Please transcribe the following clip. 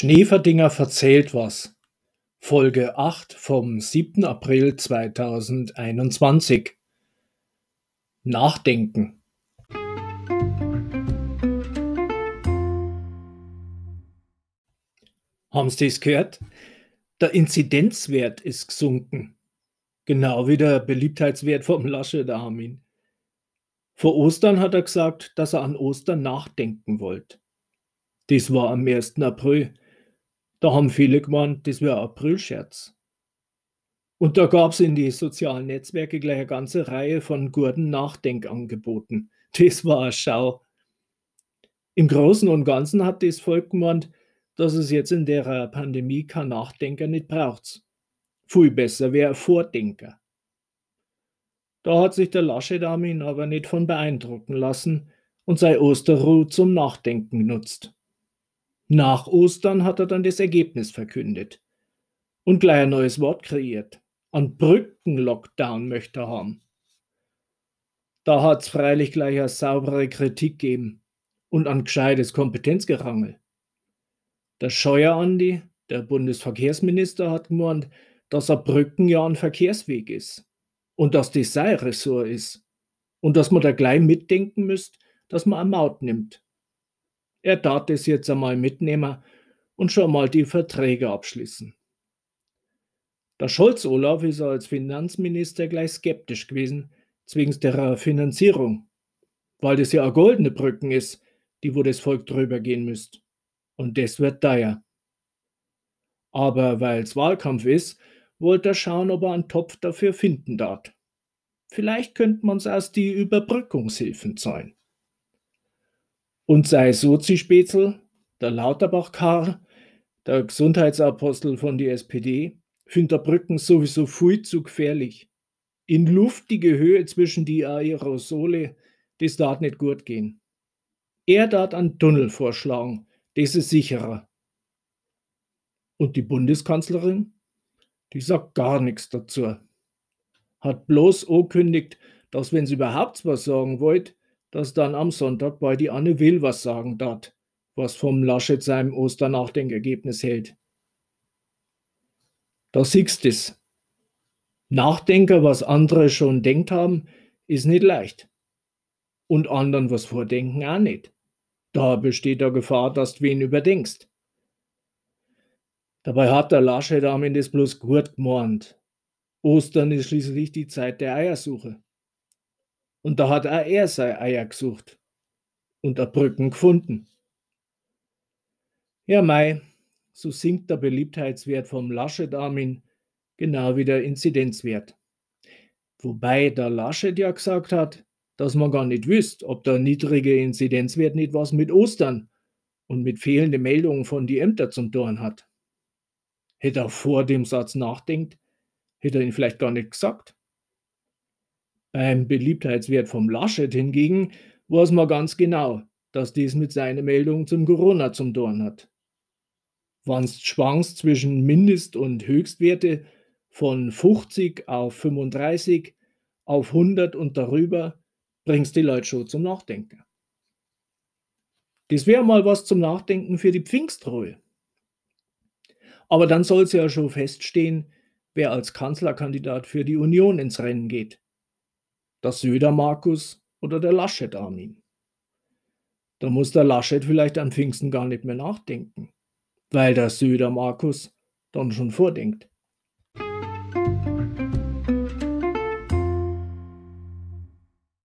Schneeferdinger verzählt was. Folge 8 vom 7. April 2021. Nachdenken. Haben Sie es gehört? Der Inzidenzwert ist gesunken. Genau wie der Beliebtheitswert vom Laschet Armin. Vor Ostern hat er gesagt, dass er an Ostern nachdenken wollte. Das war am 1. April. Da haben viele gemeint, das wäre Aprilscherz. Und da gab es in die sozialen Netzwerke gleich eine ganze Reihe von guten Nachdenkangeboten. Das war eine Schau. Im Großen und Ganzen hat das Volk gemeint, dass es jetzt in der Pandemie kein Nachdenker nicht braucht. Viel besser wäre ein Vordenker. Da hat sich der Laschet Armin aber nicht von beeindrucken lassen und sei Osterruhe zum Nachdenken genutzt. Nach Ostern hat er dann das Ergebnis verkündet und gleich ein neues Wort kreiert. An Brückenlockdown möchte er haben. Da hat es freilich gleich eine saubere Kritik gegeben und an gescheites Kompetenzgerangel. Der Scheuer Andi, der Bundesverkehrsminister, hat gemeint, dass ein Brücken ja ein Verkehrsweg ist und dass das sein Ressort ist und dass man da gleich mitdenken müsst, dass man eine Maut nimmt er darf es jetzt einmal mitnehmen und schon mal die Verträge abschließen. Der Scholz Olaf ist als Finanzminister gleich skeptisch gewesen, zwings der Finanzierung, weil das ja eine goldene Brücken ist, die wo das Volk drüber gehen müsst. Und das wird teuer. Aber weil es Wahlkampf ist, wollte er schauen, ob er einen Topf dafür finden darf. Vielleicht könnte man es aus die Überbrückungshilfen zahlen. Und sei Sozi-Spätzl, der Lauterbach-Karr, der Gesundheitsapostel von die SPD, findet der Brücken sowieso viel zu gefährlich. In luftige Höhe zwischen die Aerosole, das darf nicht gut gehen. Er darf einen Tunnel vorschlagen, das ist sicherer. Und die Bundeskanzlerin? Die sagt gar nichts dazu. Hat bloß angekündigt, dass wenn sie überhaupt was sagen wollt, dass dann am Sonntag bei die Anne Will was sagen dat, was vom Laschet seinem Osternachdenkergebnis hält. Da siehst es. Nachdenker, was andere schon denkt haben, ist nicht leicht. Und anderen was vordenken auch nicht. Da besteht der Gefahr, dass du wen überdenkst. Dabei hat der Laschet damit das bloß gut gemeint. Ostern ist schließlich die Zeit der Eiersuche. Und da hat auch er seine Eier gesucht und eine Brücken gefunden. Ja, Mai, so sinkt der Beliebtheitswert vom Laschet Armin genau wie der Inzidenzwert. Wobei der Laschet ja gesagt hat, dass man gar nicht wüsste, ob der niedrige Inzidenzwert nicht was mit Ostern und mit fehlenden Meldungen von die Ämter zum tun hat. Hätte er vor dem Satz nachdenkt, hätte er ihn vielleicht gar nicht gesagt. Beim Beliebtheitswert vom Laschet hingegen weiß man ganz genau, dass dies mit seiner Meldung zum Corona zum tun hat. Wann's schwankst zwischen Mindest- und Höchstwerte von 50 auf 35 auf 100 und darüber, bringst die Leute schon zum Nachdenken. Das wäre mal was zum Nachdenken für die Pfingstruhe. Aber dann soll es ja schon feststehen, wer als Kanzlerkandidat für die Union ins Rennen geht der Söder-Markus oder der Laschet-Armin. Da muss der Laschet vielleicht an Pfingsten gar nicht mehr nachdenken, weil der Söder-Markus dann schon vordenkt.